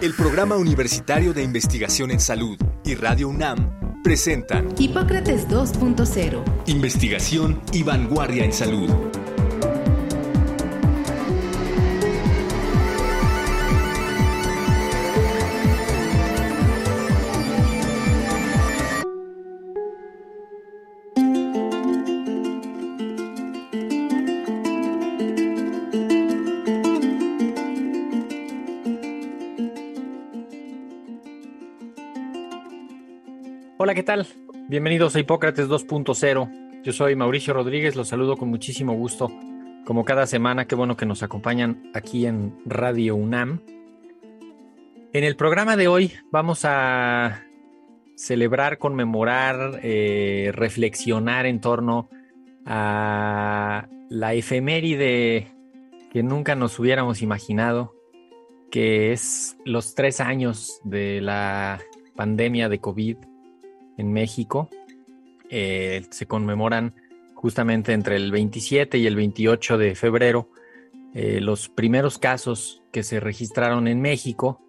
El Programa Universitario de Investigación en Salud y Radio UNAM presentan Hipócrates 2.0. Investigación y vanguardia en salud. Hola, ¿qué tal? Bienvenidos a Hipócrates 2.0. Yo soy Mauricio Rodríguez, los saludo con muchísimo gusto. Como cada semana, qué bueno que nos acompañan aquí en Radio UNAM. En el programa de hoy vamos a celebrar, conmemorar, eh, reflexionar en torno a la efeméride que nunca nos hubiéramos imaginado, que es los tres años de la pandemia de COVID en México. Eh, se conmemoran justamente entre el 27 y el 28 de febrero eh, los primeros casos que se registraron en México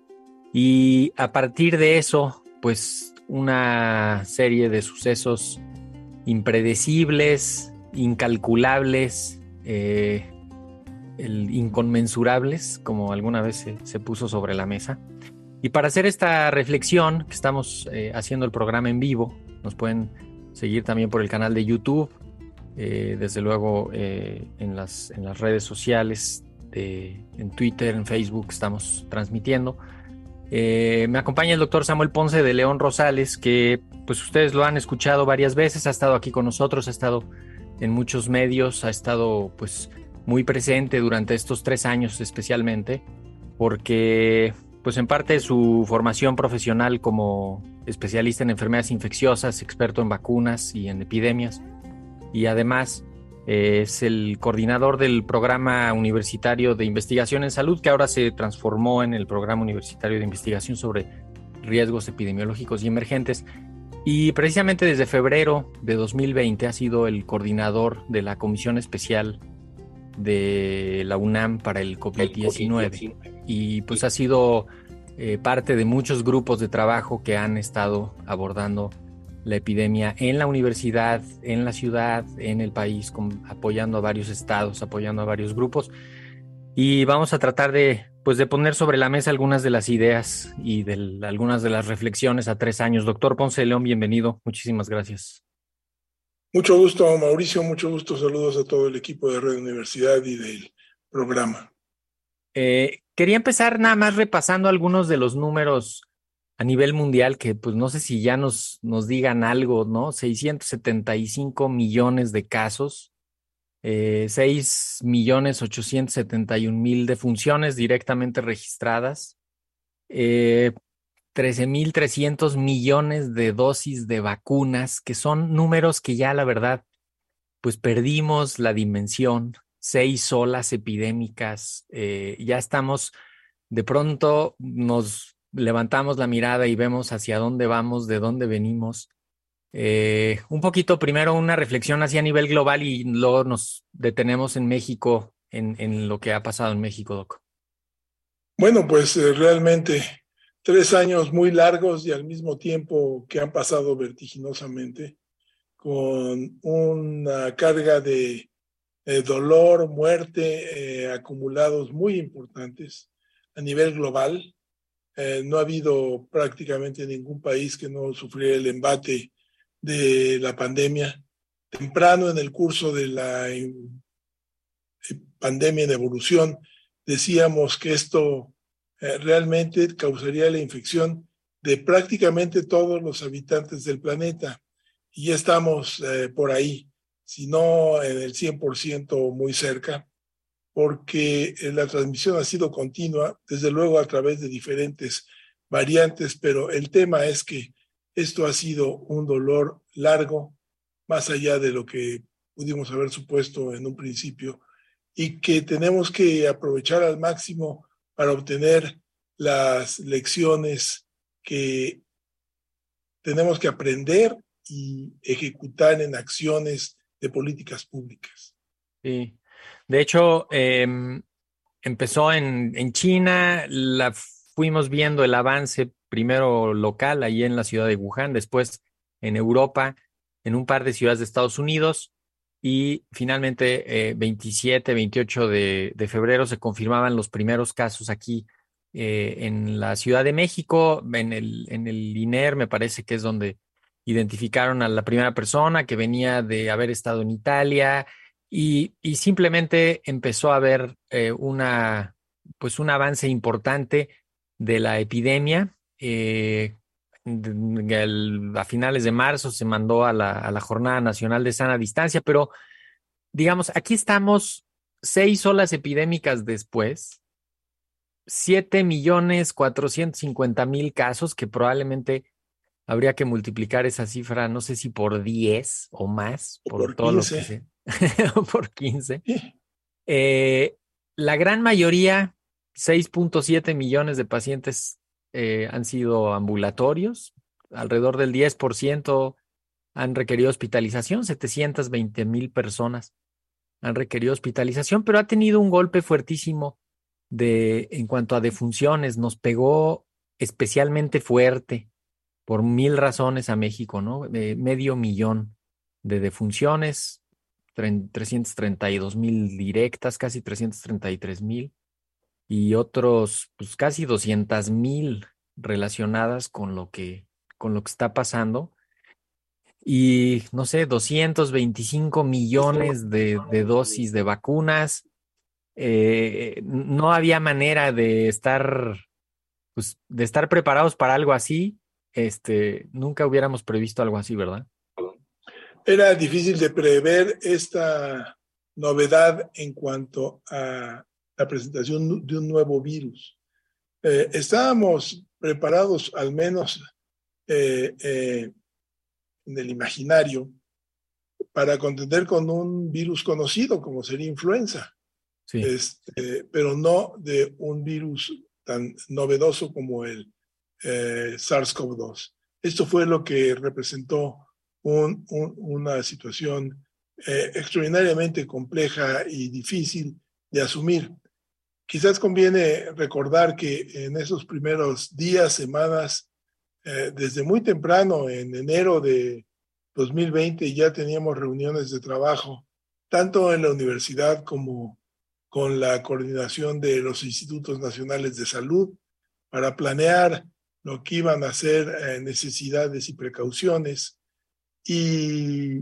y a partir de eso, pues una serie de sucesos impredecibles, incalculables, eh, inconmensurables, como alguna vez se puso sobre la mesa. Y para hacer esta reflexión, que estamos eh, haciendo el programa en vivo, nos pueden seguir también por el canal de YouTube, eh, desde luego eh, en, las, en las redes sociales, en Twitter, en Facebook, estamos transmitiendo. me acompaña el doctor Samuel Ponce de León Rosales, que pues ustedes lo han escuchado varias veces, ha estado aquí con nosotros, ha estado en muchos medios, ha estado pues muy presente durante estos tres años especialmente, porque pues en parte su formación profesional como especialista en enfermedades infecciosas, experto en vacunas y en epidemias, y además eh, es el coordinador del programa universitario de investigación en salud, que ahora se transformó en el programa universitario de investigación sobre riesgos epidemiológicos y emergentes. Y precisamente desde febrero de 2020 ha sido el coordinador de la Comisión Especial de la UNAM para el COVID-19 y pues ha sido eh, parte de muchos grupos de trabajo que han estado abordando la epidemia en la universidad, en la ciudad, en el país, apoyando a varios estados, apoyando a varios grupos. Y vamos a tratar de, pues, de poner sobre la mesa algunas de las ideas y de algunas de las reflexiones a tres años. Doctor Ponce León, bienvenido. Muchísimas gracias. Mucho gusto, Mauricio. Mucho gusto. Saludos a todo el equipo de Red Universidad y del programa. Eh, quería empezar nada más repasando algunos de los números a nivel mundial que pues no sé si ya nos, nos digan algo, ¿no? 675 millones de casos, eh, 6 millones 871 mil defunciones directamente registradas, eh, 13.300 millones de dosis de vacunas, que son números que ya la verdad, pues perdimos la dimensión, seis olas epidémicas, eh, ya estamos, de pronto nos levantamos la mirada y vemos hacia dónde vamos, de dónde venimos. Eh, un poquito primero una reflexión hacia nivel global y luego nos detenemos en México, en, en lo que ha pasado en México, Doc. Bueno, pues eh, realmente tres años muy largos y al mismo tiempo que han pasado vertiginosamente, con una carga de dolor, muerte eh, acumulados muy importantes a nivel global. Eh, no ha habido prácticamente ningún país que no sufriera el embate de la pandemia. Temprano en el curso de la eh, pandemia en evolución, decíamos que esto eh, realmente causaría la infección de prácticamente todos los habitantes del planeta. Y ya estamos eh, por ahí, si no en el 100% muy cerca, porque eh, la transmisión ha sido continua, desde luego a través de diferentes variantes, pero el tema es que esto ha sido un dolor largo, más allá de lo que pudimos haber supuesto en un principio y que tenemos que aprovechar al máximo para obtener las lecciones que tenemos que aprender y ejecutar en acciones de políticas públicas. Sí, de hecho, em, empezó en, en China, la fuimos viendo el avance primero local, ahí en la ciudad de Wuhan, después en Europa, en un par de ciudades de Estados Unidos, y finalmente 27, eh, 28 de, de, febrero se confirmaban los primeros casos aquí eh, en la Ciudad de México, en el, en el INER, me parece que es donde identificaron a la primera persona que venía de haber estado en Italia y, y simplemente empezó a haber eh, una, pues un avance importante de la epidemia. Eh, a finales de marzo se mandó a la, a la, Jornada Nacional de Sana Distancia, pero digamos, aquí estamos seis olas epidémicas después, siete millones cuatrocientos cincuenta mil casos, que probablemente habría que multiplicar esa cifra, no sé si por 10 o más, por, por todo 15. lo que sea, por 15. Eh, la gran mayoría 6.7 millones de pacientes eh, han sido ambulatorios, alrededor del 10% han requerido hospitalización, 720 mil personas han requerido hospitalización, pero ha tenido un golpe fuertísimo de, en cuanto a defunciones, nos pegó especialmente fuerte por mil razones a México, ¿no? Eh, medio millón de defunciones, 332 mil directas, casi 333 mil y otros, pues casi 200 mil relacionadas con lo que, con lo que está pasando. Y no sé, 225 millones de, dosis de vacunas. Eh, no había manera de estar, pues, de estar preparados para algo así. Este, nunca hubiéramos previsto algo así, ¿verdad? Era difícil de prever esta novedad en cuanto a la presentación de un nuevo virus. Eh, estábamos preparados, al menos eh, eh, en el imaginario, para contender con un virus conocido como sería influenza, sí. este, pero no de un virus tan novedoso como el SARS-CoV-2. Esto fue lo que representó un, un, una situación extraordinariamente compleja y difícil de asumir. Quizás conviene recordar que en esos primeros días, semanas, eh, desde muy temprano, en enero de 2020, ya teníamos reuniones de trabajo, tanto en la universidad como con la coordinación de los institutos nacionales de salud, para planear lo que iban a ser eh, necesidades y precauciones. Y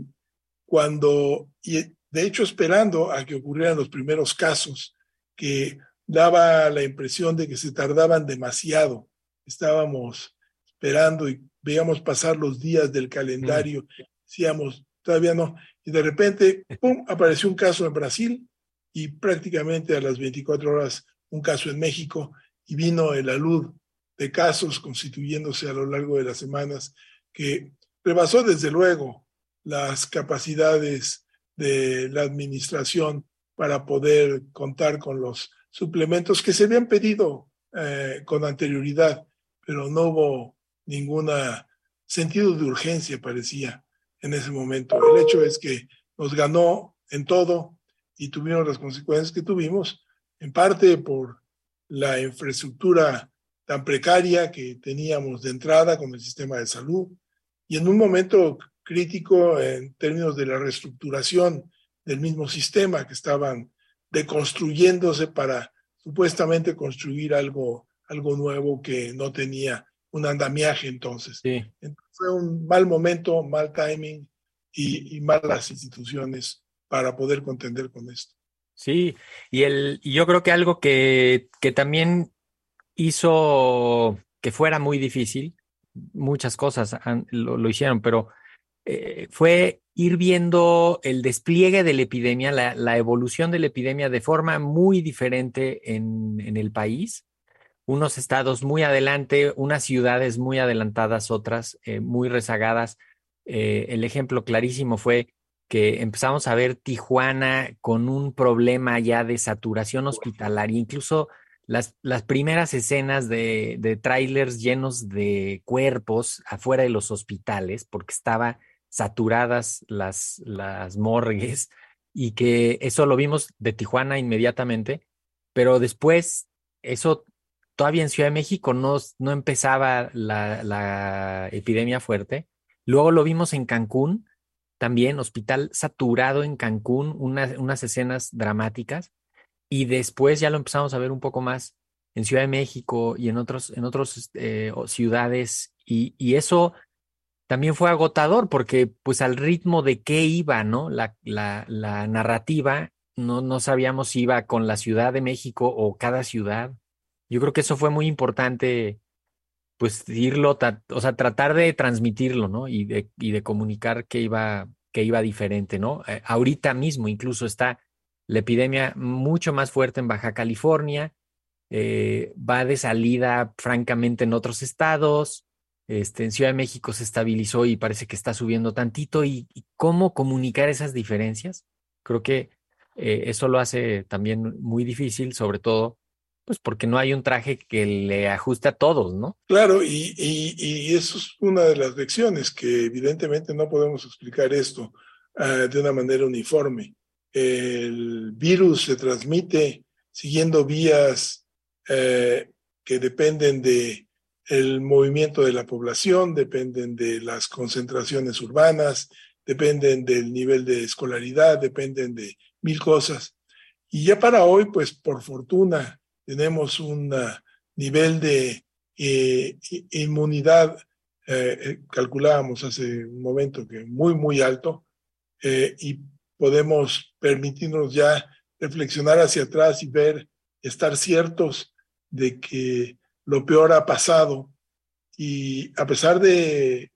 cuando, y de hecho esperando a que ocurrieran los primeros casos, que daba la impresión de que se tardaban demasiado. Estábamos esperando y veíamos pasar los días del calendario, decíamos, todavía no. Y de repente, ¡pum!, apareció un caso en Brasil y prácticamente a las 24 horas un caso en México y vino el alud de casos constituyéndose a lo largo de las semanas que rebasó desde luego las capacidades de la administración para poder contar con los suplementos que se habían pedido eh, con anterioridad, pero no hubo ningún sentido de urgencia, parecía, en ese momento. El hecho es que nos ganó en todo y tuvimos las consecuencias que tuvimos, en parte por la infraestructura tan precaria que teníamos de entrada con el sistema de salud y en un momento crítico en términos de la reestructuración del mismo sistema que estaban deconstruyéndose para supuestamente construir algo, algo nuevo que no tenía un andamiaje entonces. Sí. entonces fue un mal momento, mal timing y, y, malas instituciones para poder contender con esto. Sí, y, el, yo creo que algo que, que también hizo que fuera muy difícil, muchas cosas lo, lo, hicieron, pero eh, fue ir viendo el despliegue de la epidemia, la, evolución de la epidemia de forma muy diferente en, el país. Unos estados muy adelante, unas ciudades muy adelantadas, otras eh, muy rezagadas. eh, el ejemplo clarísimo fue que empezamos a ver Tijuana con un problema ya de saturación hospitalaria, incluso las, las primeras escenas de, de trailers llenos de cuerpos afuera de los hospitales, porque estaba saturadas las, las morgues, y que eso lo vimos de Tijuana inmediatamente, pero después eso todavía en Ciudad de México no, no empezaba la, la epidemia fuerte. Luego lo vimos en Cancún, también hospital saturado en Cancún, unas escenas dramáticas. Y después ya lo empezamos a ver un poco más en Ciudad de México y en otros, en otras eh, ciudades. Y, y, eso también fue agotador porque pues al ritmo de qué iba, ¿no? La, narrativa, no, no sabíamos si iba con la Ciudad de México o cada ciudad. Yo creo que eso fue muy importante, pues irlo, o sea, tratar de transmitirlo, ¿no? Y de, y de comunicar que iba, que iba diferente, ¿no? Eh, ahorita mismo incluso está la epidemia mucho más fuerte en Baja California, eh, va de salida francamente en otros estados, este, en Ciudad de México se estabilizó y parece que está subiendo tantito. ¿Y, cómo comunicar esas diferencias? Creo que eh, eso lo hace también muy difícil, sobre todo, pues porque no hay un traje que le ajuste a todos, ¿no? Claro, y, y, eso es una de las lecciones, que evidentemente no podemos explicar esto uh, de una manera uniforme. El virus se transmite siguiendo vías uh, que dependen de el movimiento de la población, dependen de las concentraciones urbanas, dependen del nivel de escolaridad, dependen de mil cosas. Y ya para hoy, pues por fortuna, tenemos un nivel de eh, inmunidad, eh, eh, calculábamos hace un momento que muy, muy alto, y podemos permitirnos ya reflexionar hacia atrás y ver, estar ciertos de que lo peor ha pasado y a pesar de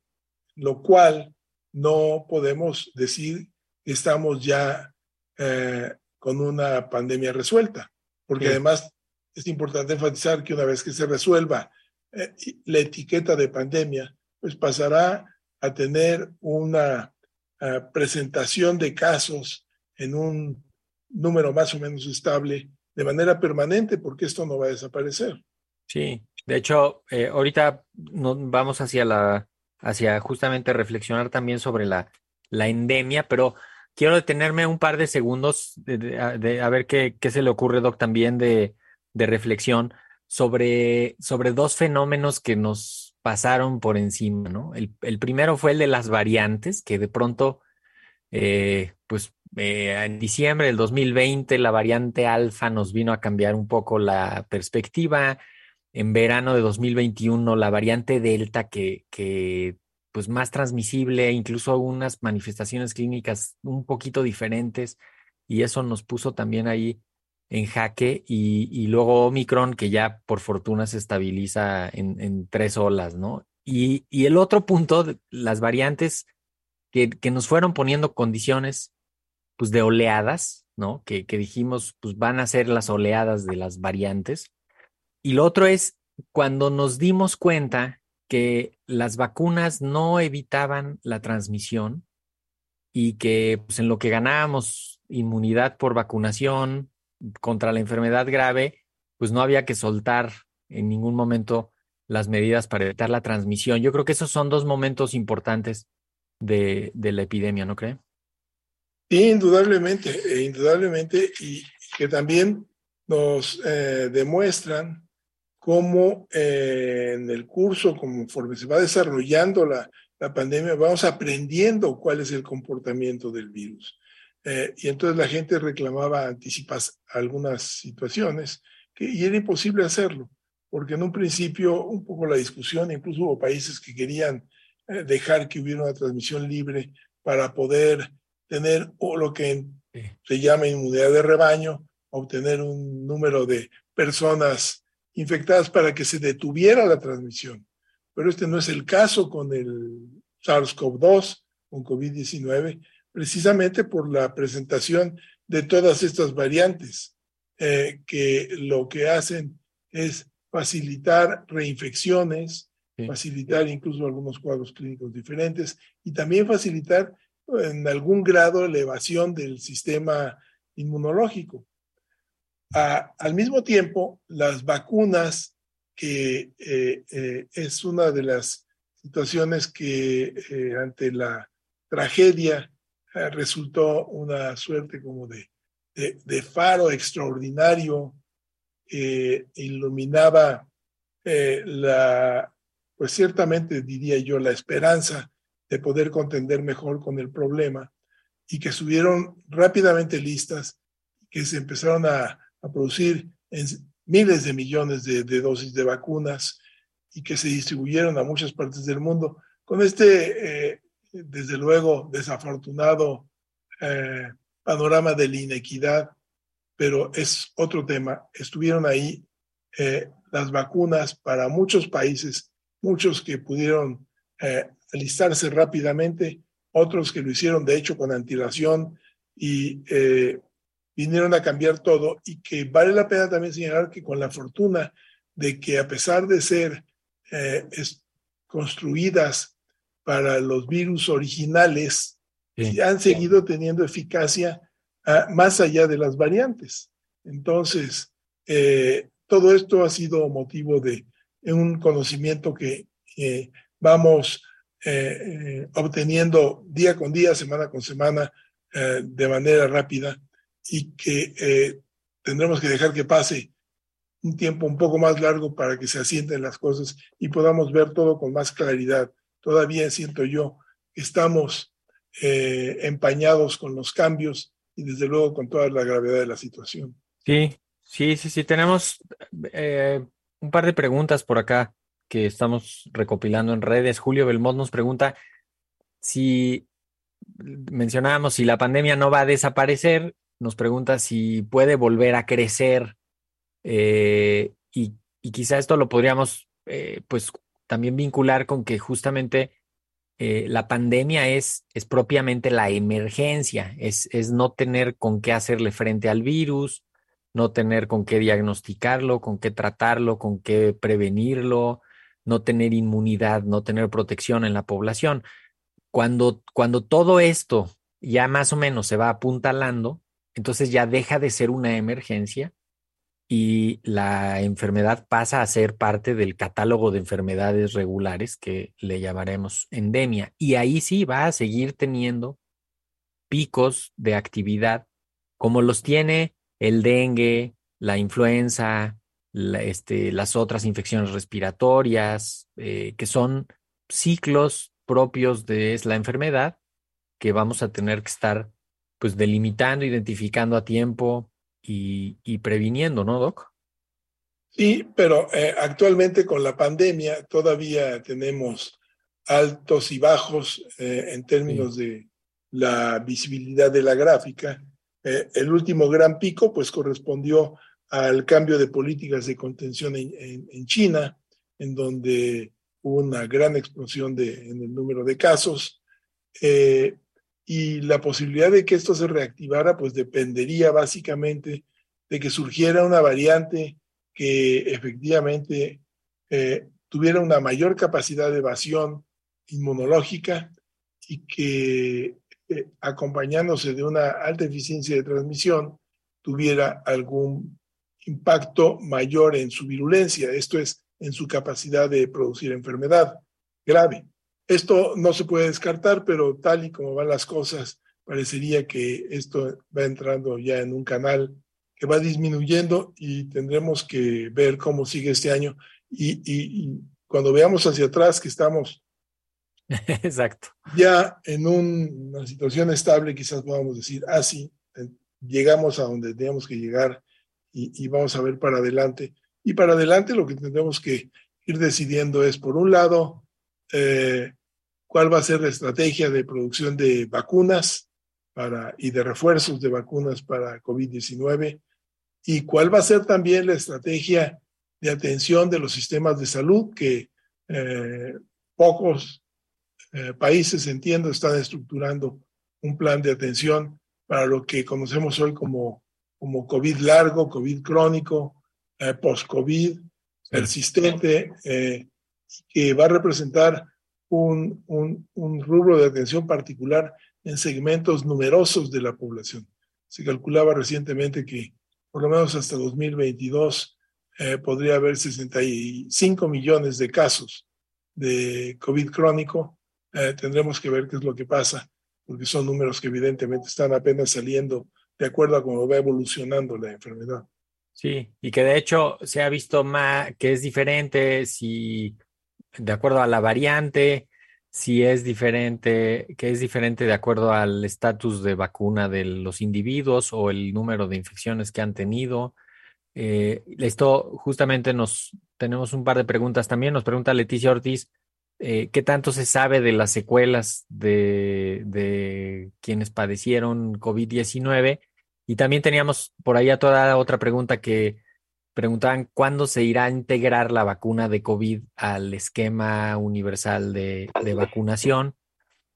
lo cual no podemos decir que estamos ya eh, con una pandemia resuelta, porque además es importante enfatizar que una vez que se resuelva eh, la etiqueta de pandemia, pues pasará a tener una eh, presentación de casos en un número más o menos estable de manera permanente, porque esto no va a desaparecer. Sí, de hecho, eh, ahorita nos vamos hacia la, hacia justamente reflexionar también sobre la, la endemia, pero quiero detenerme un par de segundos de, a ver qué, qué, se le ocurre, Doc, también de, de reflexión sobre, sobre dos fenómenos que nos pasaron por encima, ¿no? El, el primero fue el de las variantes, que de pronto, eh, pues eh, en diciembre del 2020, la variante alfa nos vino a cambiar un poco la perspectiva en verano de 2021 la variante Delta que, que pues más transmisible, incluso unas manifestaciones clínicas un poquito diferentes y eso nos puso también ahí en jaque y, y luego Omicron que ya por fortuna se estabiliza en, en tres olas, ¿no? Y, y, el otro punto, las variantes que, que, nos fueron poniendo condiciones pues de oleadas, ¿no? Que, que dijimos pues van a ser las oleadas de las variantes y lo otro es cuando nos dimos cuenta que las vacunas no evitaban la transmisión y que pues, en lo que ganábamos inmunidad por vacunación contra la enfermedad grave, pues no había que soltar en ningún momento las medidas para evitar la transmisión. Yo creo que esos son dos momentos importantes de, de la epidemia, ¿no cree? Indudablemente, e indudablemente, y que también nos eh, demuestran cómo eh, en el curso, conforme se va desarrollando la, la, pandemia, vamos aprendiendo cuál es el comportamiento del virus. Eh, y entonces la gente reclamaba anticipar algunas situaciones que, y era imposible hacerlo, porque en un principio un poco la discusión, incluso hubo países que querían eh, dejar que hubiera una transmisión libre para poder tener o lo que se llama inmunidad de rebaño, obtener un número de personas infectadas para que se detuviera la transmisión. Pero este no es el caso con el SARS-CoV-2, con COVID-19, precisamente por la presentación de todas estas variantes, eh, que lo que hacen es facilitar reinfecciones, facilitar incluso algunos cuadros clínicos diferentes y también facilitar en algún grado elevación del sistema inmunológico. Al mismo tiempo, las vacunas, que eh, eh, es una de las situaciones que eh, ante la tragedia resultó una suerte como de, de, faro extraordinario, iluminaba la, pues ciertamente diría yo, la esperanza de poder contender mejor con el problema y que estuvieron rápidamente listas, que se empezaron a, producir en miles de millones de, dosis de vacunas y que se distribuyeron a muchas partes del mundo. Con este, eh, desde luego, desafortunado eh, panorama de la inequidad, pero es otro tema. Estuvieron ahí eh, las vacunas para muchos países, muchos que pudieron alistarse rápidamente, otros que lo hicieron de hecho con antelación y vinieron a cambiar todo y que vale la pena también señalar que con la fortuna de que a pesar de ser eh, construidas para los virus originales, han seguido teniendo eficacia ah, más allá de las variantes. Entonces, eh, todo esto ha sido motivo de un conocimiento que vamos eh, obteniendo día con día, semana con semana, de manera rápida y que tendremos que dejar que pase un tiempo un poco más largo para que se asienten las cosas y podamos ver todo con más claridad. Todavía siento yo que estamos empañados con los cambios y desde luego con toda la gravedad de la situación. Sí, sí, sí, sí. Tenemos un par de preguntas por acá que estamos recopilando en redes. Julio Belmont nos pregunta si mencionábamos si la pandemia no va a desaparecer, nos pregunta si puede volver a crecer eh, y, quizá esto lo podríamos eh, pues también vincular con que justamente eh, la pandemia es, es propiamente la emergencia, es, es no tener con qué hacerle frente al virus, no tener con qué diagnosticarlo, con qué tratarlo, con qué prevenirlo, no tener inmunidad, no tener protección en la población. Cuando, cuando todo esto ya más o menos se va apuntalando, entonces ya deja de ser una emergencia y la enfermedad pasa a ser parte del catálogo de enfermedades regulares que le llamaremos endemia. Y ahí sí va a seguir teniendo picos de actividad como los tiene el dengue, la influenza, este, las otras infecciones respiratorias, eh, que son ciclos propios de la enfermedad que vamos a tener que estar pues delimitando, identificando a tiempo y, previniendo, ¿no, Doc? Sí, pero eh, actualmente con la pandemia todavía tenemos altos y bajos eh, en términos de la visibilidad de la gráfica. el último gran pico pues correspondió al cambio de políticas de contención en, China, en donde hubo una gran explosión de, en el número de casos. Eh, y la posibilidad de que esto se reactivara, pues dependería básicamente de que surgiera una variante que efectivamente eh, tuviera una mayor capacidad de evasión inmunológica y que eh, acompañándose de una alta eficiencia de transmisión tuviera algún impacto mayor en su virulencia, esto es, en su capacidad de producir enfermedad grave. Esto no se puede descartar, pero tal y como van las cosas, parecería que esto va entrando ya en un canal que va disminuyendo y tendremos que ver cómo sigue este año. Y, cuando veamos hacia atrás que estamos Exacto. ya en una situación estable, quizás podamos decir, ah, sí, llegamos a donde teníamos que llegar y, vamos a ver para adelante. Y para adelante lo que tendremos que ir decidiendo es, por un lado, eh, cuál va a ser la estrategia de producción de vacunas para, y de refuerzos de vacunas para COVID-19 y cuál va a ser también la estrategia de atención de los sistemas de salud que eh, pocos eh, países, entiendo, están estructurando un plan de atención para lo que conocemos hoy como como COVID largo, COVID crónico, eh, post-COVID, persistente, eh, que va a representar un, un, un rubro de atención particular en segmentos numerosos de la población. Se calculaba recientemente que por lo menos hasta 2022 eh, podría haber 65 millones de casos de COVID crónico. Eh, tendremos que ver qué es lo que pasa, porque son números que evidentemente están apenas saliendo de acuerdo a cómo va evolucionando la enfermedad. Sí, y que de hecho se ha visto más que es diferente si de acuerdo a la variante, si es diferente, que es diferente de acuerdo al estatus de vacuna de los individuos o el número de infecciones que han tenido. Eh, esto justamente nos tenemos un par de preguntas también. Nos pregunta Leticia Ortiz, eh, ¿qué tanto se sabe de las secuelas de, de quienes padecieron COVID-19? Y también teníamos por ahí a toda otra pregunta que preguntaban cuándo se irá a integrar la vacuna de COVID al esquema universal de, vacunación.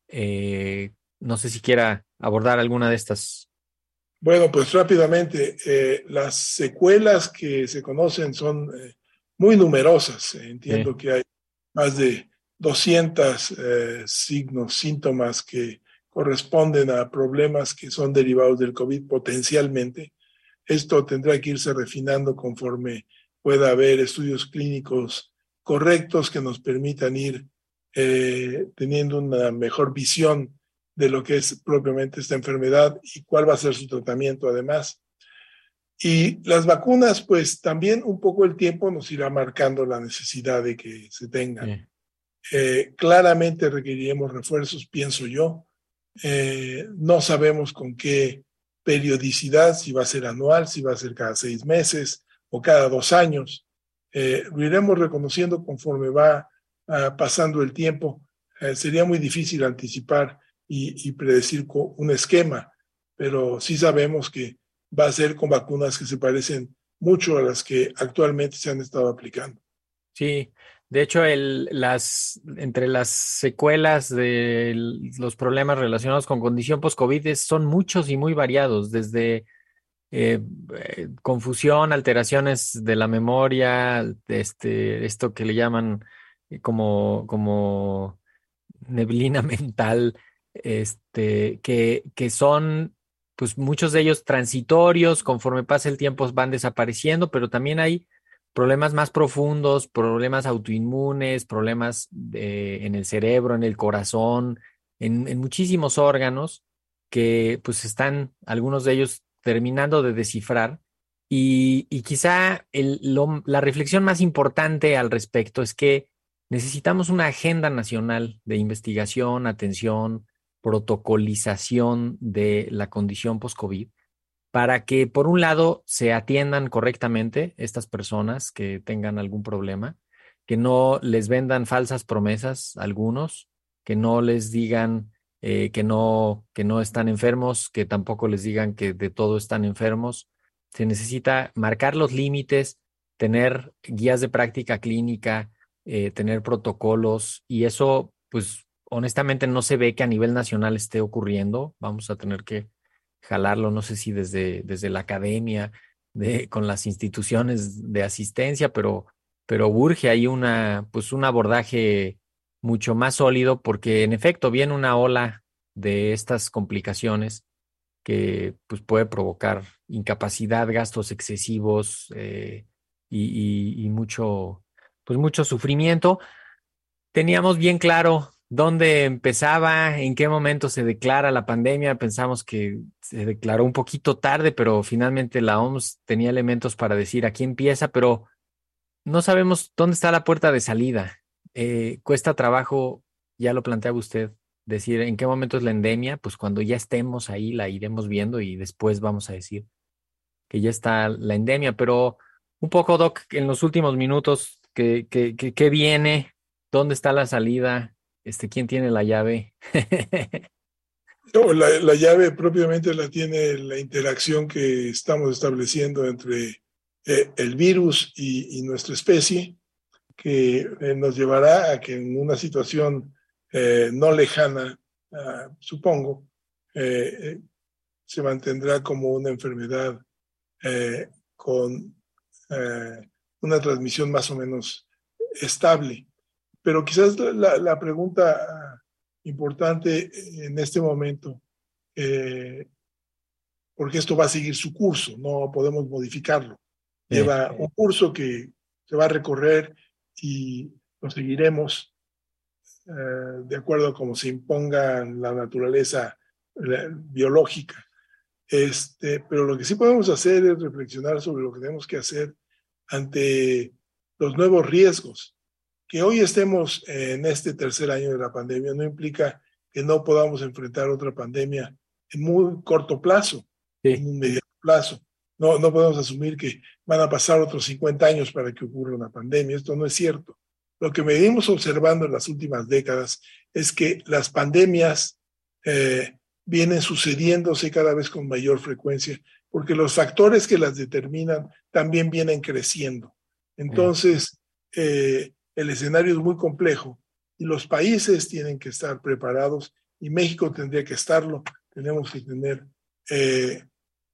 Eh, no sé si quiera abordar alguna de estas. Bueno, pues rápidamente, eh, las secuelas que se conocen son eh, muy numerosas. Entiendo que hay más de 200 signos, síntomas que corresponden a problemas que son derivados del COVID potencialmente esto tendrá que irse refinando conforme pueda haber estudios clínicos correctos que nos permitan ir eh, teniendo una mejor visión de lo que es propiamente esta enfermedad y cuál va a ser su tratamiento además. Y las vacunas, pues también un poco el tiempo nos irá marcando la necesidad de que se tengan. Eh, claramente requeriremos refuerzos, pienso yo. Eh, no sabemos con qué periodicidad, si va a ser anual, si va a ser cada seis meses o cada dos años. Eh, lo iremos reconociendo conforme va ah, pasando el tiempo. Eh, sería muy difícil anticipar y, y, predecir un esquema, pero sí sabemos que va a ser con vacunas que se parecen mucho a las que actualmente se han estado aplicando. Sí, de hecho, el, las, entre las secuelas de los problemas relacionados con condición post-COVID son muchos y muy variados, desde eh, eh, confusión, alteraciones de la memoria, este, esto que le llaman eh, como, como neblina mental, este, que, que son pues muchos de ellos transitorios, conforme pasa el tiempo van desapareciendo, pero también hay problemas más profundos, problemas autoinmunes, problemas en el cerebro, en el corazón, en, muchísimos órganos que pues están algunos de ellos terminando de descifrar. Y, quizá la reflexión más importante al respecto es que necesitamos una agenda nacional de investigación, atención, protocolización de la condición post-COVID para que, por un lado, se atiendan correctamente estas personas que tengan algún problema, que no les vendan falsas promesas a algunos, que no les digan eh, que, no, que no están enfermos, que tampoco les digan que de todo están enfermos. Se necesita marcar los límites, tener guías de práctica clínica, eh, tener protocolos y eso, pues honestamente no se ve que a nivel nacional esté ocurriendo. Vamos a tener que jalarlo, no sé si desde, desde la academia, de, con las instituciones de asistencia, pero, pero urge ahí una, pues un abordaje mucho más sólido porque en efecto viene una ola de estas complicaciones que pues, puede provocar incapacidad, gastos excesivos eh, y, y, mucho, pues mucho sufrimiento. Teníamos bien claro dónde empezaba, en qué momento se declara la pandemia. Pensamos que se declaró un poquito tarde, pero finalmente la OMS tenía elementos para decir aquí empieza, pero no sabemos dónde está la puerta de salida. Eh, cuesta trabajo, ya lo planteaba usted, decir en qué momento es la endemia, pues cuando ya estemos ahí la iremos viendo y después vamos a decir que ya está la endemia, pero un poco, Doc, en los últimos minutos, ¿qué, qué, qué viene? ¿Dónde está la salida? Este, ¿Quién tiene la llave? la, llave propiamente la tiene la interacción que estamos estableciendo entre eh, el virus y, nuestra especie, que eh, nos llevará a que en una situación eh, no lejana, ah, supongo, se mantendrá como una enfermedad con una transmisión más o menos estable Pero quizás la, pregunta importante en este momento, eh, porque esto va a seguir su curso, no podemos modificarlo. Lleva un curso que se va a recorrer y lo seguiremos eh, de acuerdo a cómo se imponga la naturaleza biológica. Este, pero lo que sí podemos hacer es reflexionar sobre lo que tenemos que hacer ante los nuevos riesgos. Que hoy estemos en este tercer año de la pandemia no implica que no podamos enfrentar otra pandemia en muy corto plazo, en un mediano plazo. No, no podemos asumir que van a pasar otros 50 años para que ocurra una pandemia. Esto no es cierto. Lo que venimos observando en las últimas décadas es que las pandemias eh, vienen sucediéndose cada vez con mayor frecuencia, porque los factores que las determinan también vienen creciendo. Entonces, eh, el escenario es muy complejo y los países tienen que estar preparados y México tendría que estarlo. Tenemos que tener eh,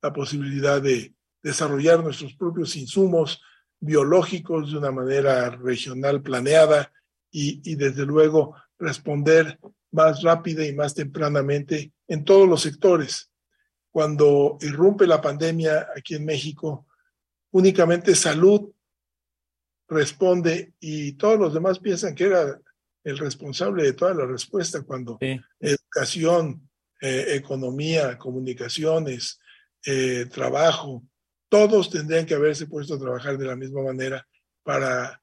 la posibilidad de desarrollar nuestros propios insumos biológicos de una manera regional planeada y, y desde luego responder más rápida y más tempranamente en todos los sectores. Cuando irrumpe la pandemia aquí en México, únicamente salud responde y todos los demás piensan que era el responsable de toda la respuesta cuando educación, eh, economía, comunicaciones, eh, trabajo, todos tendrían que haberse puesto a trabajar de la misma manera para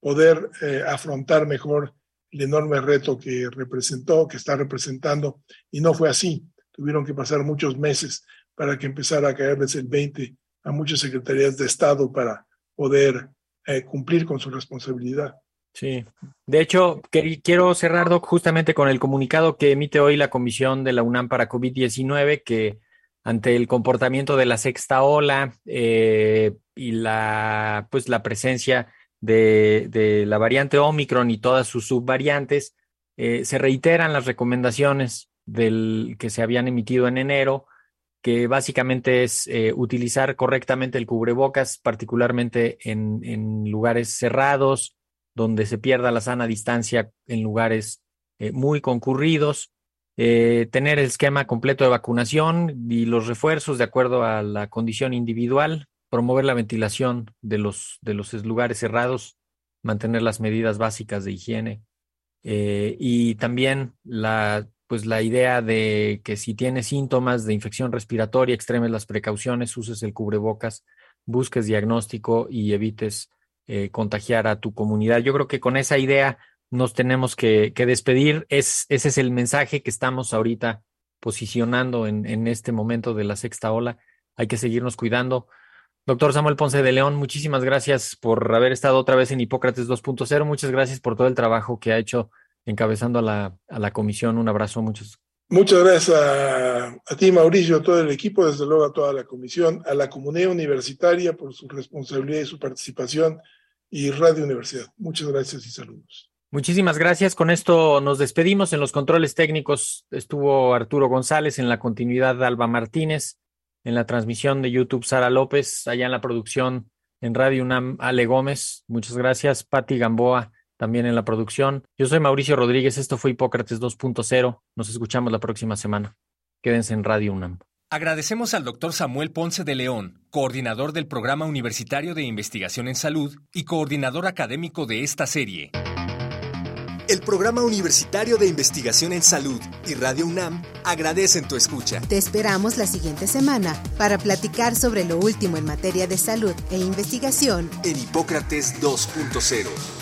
poder eh, afrontar mejor el enorme reto que representó, que está representando, y no fue así. Tuvieron que pasar muchos meses para que empezara a caerles el 20 a muchas secretarías de Estado para poder eh, cumplir con su responsabilidad. Sí, de hecho, quiero cerrar, Doc, justamente con el comunicado que emite hoy la Comisión de la UNAM para COVID-19, que ante el comportamiento de la sexta ola eh, y la, pues, la presencia de, la variante Omicron y todas sus subvariantes, eh, se reiteran las recomendaciones del, que se habían emitido en enero, que básicamente es eh, utilizar correctamente el cubrebocas, particularmente en, en, lugares cerrados, donde se pierda la sana distancia en lugares eh, muy concurridos, tener el esquema completo de vacunación y los refuerzos de acuerdo a la condición individual, promover la ventilación de los, de los lugares cerrados, mantener las medidas básicas de higiene eh, y también la, pues la idea de que si tienes síntomas de infección respiratoria, extremes las precauciones, uses el cubrebocas, busques diagnóstico y evites eh, contagiar a tu comunidad. Yo creo que con esa idea nos tenemos que, despedir. Es, ese es el mensaje que estamos ahorita posicionando en, en este momento de la sexta ola. Hay que seguirnos cuidando. Doctor Samuel Ponce de León, muchísimas gracias por haber estado otra vez en Hipócrates 2.0. Muchas gracias por todo el trabajo que ha hecho encabezando a la, a la comisión. Un abrazo, muchos. Muchas gracias a, ti, Mauricio, a todo el equipo, desde luego a toda la comisión, a la comunidad universitaria por su responsabilidad y su participación y Radio Universidad. Muchas gracias y saludos. Muchísimas gracias. Con esto nos despedimos. En los controles técnicos estuvo Arturo González, en la continuidad Alba Martínez en la transmisión de YouTube Sara López, allá en la producción en Radio UNAM Ale Gómez, muchas gracias, Patti Gamboa también en la producción. Yo soy Mauricio Rodríguez, esto fue Hipócrates 2.0, nos escuchamos la próxima semana. Quédense en Radio UNAM. Agradecemos al doctor Samuel Ponce de León, coordinador del Programa Universitario de Investigación en Salud y coordinador académico de esta serie el Programa Universitario de Investigación en Salud y Radio UNAM agradecen tu escucha. Te esperamos la siguiente semana para platicar sobre lo último en materia de salud e investigación en Hipócrates 2.0.